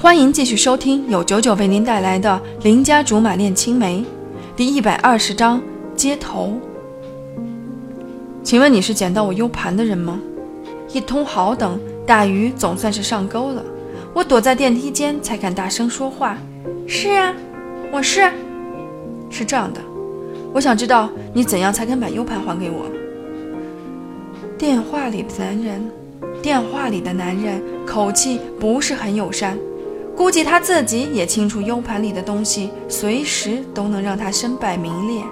欢迎继续收听由九九为您带来的《邻家竹马恋青梅》第一百二十章接头。请问你是捡到我 U 盘的人吗？一通好等，大鱼总算是上钩了。我躲在电梯间才敢大声说话。是啊，我是。是这样的，我想知道你怎样才肯把 U 盘还给我。电话里的男人，电话里的男人口气不是很友善。估计他自己也清楚，U 盘里的东西随时都能让他身败名裂。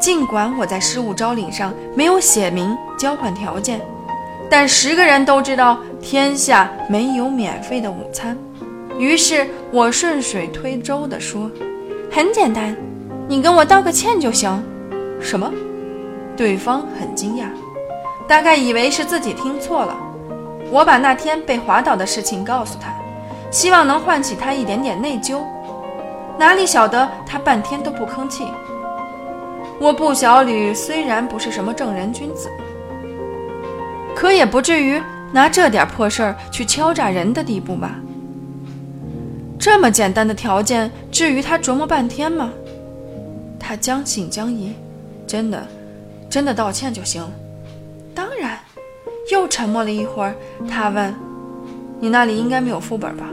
尽管我在失物招领上没有写明交换条件，但十个人都知道天下没有免费的午餐。于是我顺水推舟地说：“很简单，你跟我道个歉就行。”什么？对方很惊讶，大概以为是自己听错了。我把那天被滑倒的事情告诉他，希望能唤起他一点点内疚。哪里晓得他半天都不吭气。我布小吕虽然不是什么正人君子，可也不至于拿这点破事儿去敲诈人的地步吧？这么简单的条件，至于他琢磨半天吗？他将信将疑，真的，真的道歉就行。又沉默了一会儿，他问：“你那里应该没有副本吧？”“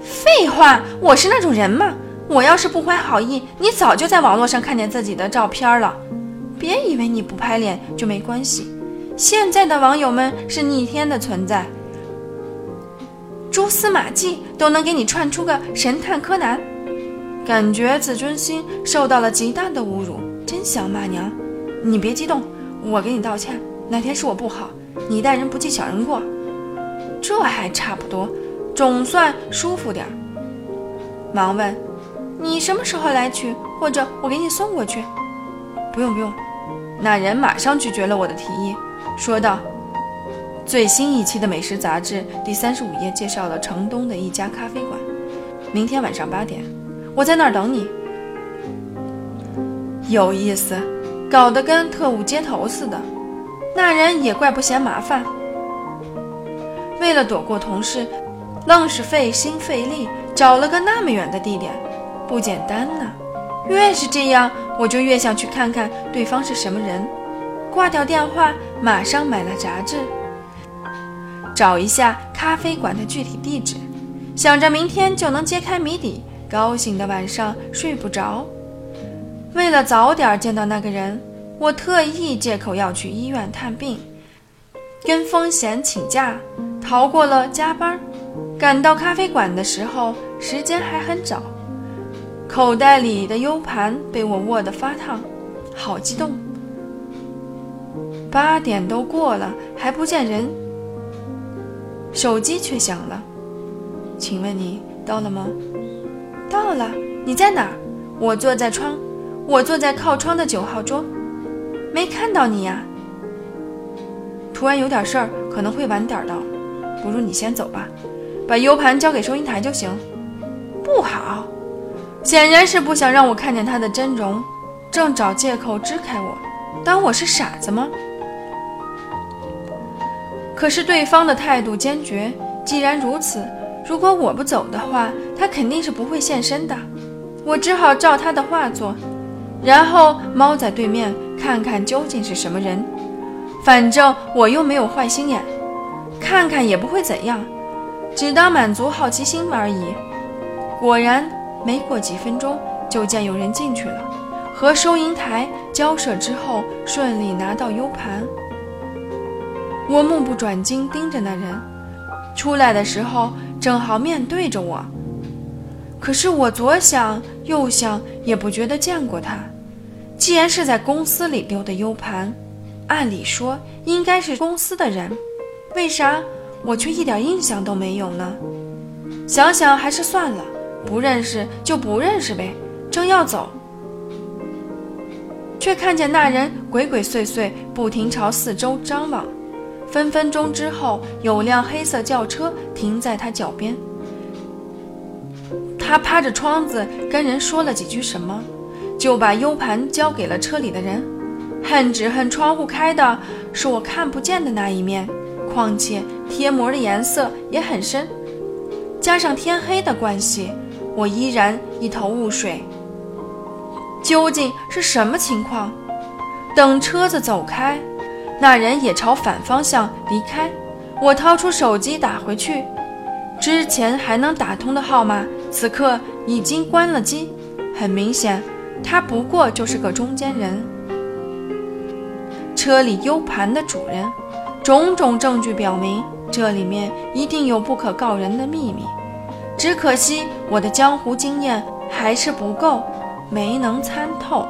废话，我是那种人吗？我要是不怀好意，你早就在网络上看见自己的照片了。别以为你不拍脸就没关系，现在的网友们是逆天的存在，蛛丝马迹都能给你串出个神探柯南。感觉自尊心受到了极大的侮辱，真想骂娘。你别激动，我给你道歉，哪天是我不好。”你待人不计小人过，这还差不多，总算舒服点儿。忙问：“你什么时候来取？或者我给你送过去？”不用不用，那人马上拒绝了我的提议，说道：“最新一期的美食杂志第三十五页介绍了城东的一家咖啡馆，明天晚上八点，我在那儿等你。”有意思，搞得跟特务接头似的。那人也怪不嫌麻烦，为了躲过同事，愣是费心费力找了个那么远的地点，不简单呐。越是这样，我就越想去看看对方是什么人。挂掉电话，马上买了杂志，找一下咖啡馆的具体地址，想着明天就能揭开谜底，高兴的晚上睡不着。为了早点见到那个人。我特意借口要去医院探病，跟风险请假，逃过了加班。赶到咖啡馆的时候，时间还很早，口袋里的 U 盘被我握得发烫，好激动。八点都过了，还不见人，手机却响了。请问你到了吗？到了。你在哪？我坐在窗，我坐在靠窗的九号桌。没看到你呀，突然有点事儿，可能会晚点到，不如你先走吧，把 U 盘交给收银台就行。不好，显然是不想让我看见他的真容，正找借口支开我，当我是傻子吗？可是对方的态度坚决，既然如此，如果我不走的话，他肯定是不会现身的。我只好照他的话做，然后猫在对面。看看究竟是什么人，反正我又没有坏心眼，看看也不会怎样，只当满足好奇心而已。果然，没过几分钟，就见有人进去了，和收银台交涉之后，顺利拿到 U 盘。我目不转睛盯着那人，出来的时候正好面对着我，可是我左想右想，也不觉得见过他。既然是在公司里丢的 U 盘，按理说应该是公司的人，为啥我却一点印象都没有呢？想想还是算了，不认识就不认识呗。正要走，却看见那人鬼鬼祟祟，不停朝四周张望。分分钟之后，有辆黑色轿车停在他脚边，他趴着窗子跟人说了几句什么。就把 U 盘交给了车里的人，恨只恨窗户开的是我看不见的那一面，况且贴膜的颜色也很深，加上天黑的关系，我依然一头雾水。究竟是什么情况？等车子走开，那人也朝反方向离开。我掏出手机打回去，之前还能打通的号码，此刻已经关了机。很明显，他不过就是个中间人。车里 U 盘的主人，种种证据表明，这里面一定有不可告人的秘密。只可惜我的江湖经验还是不够，没能参透。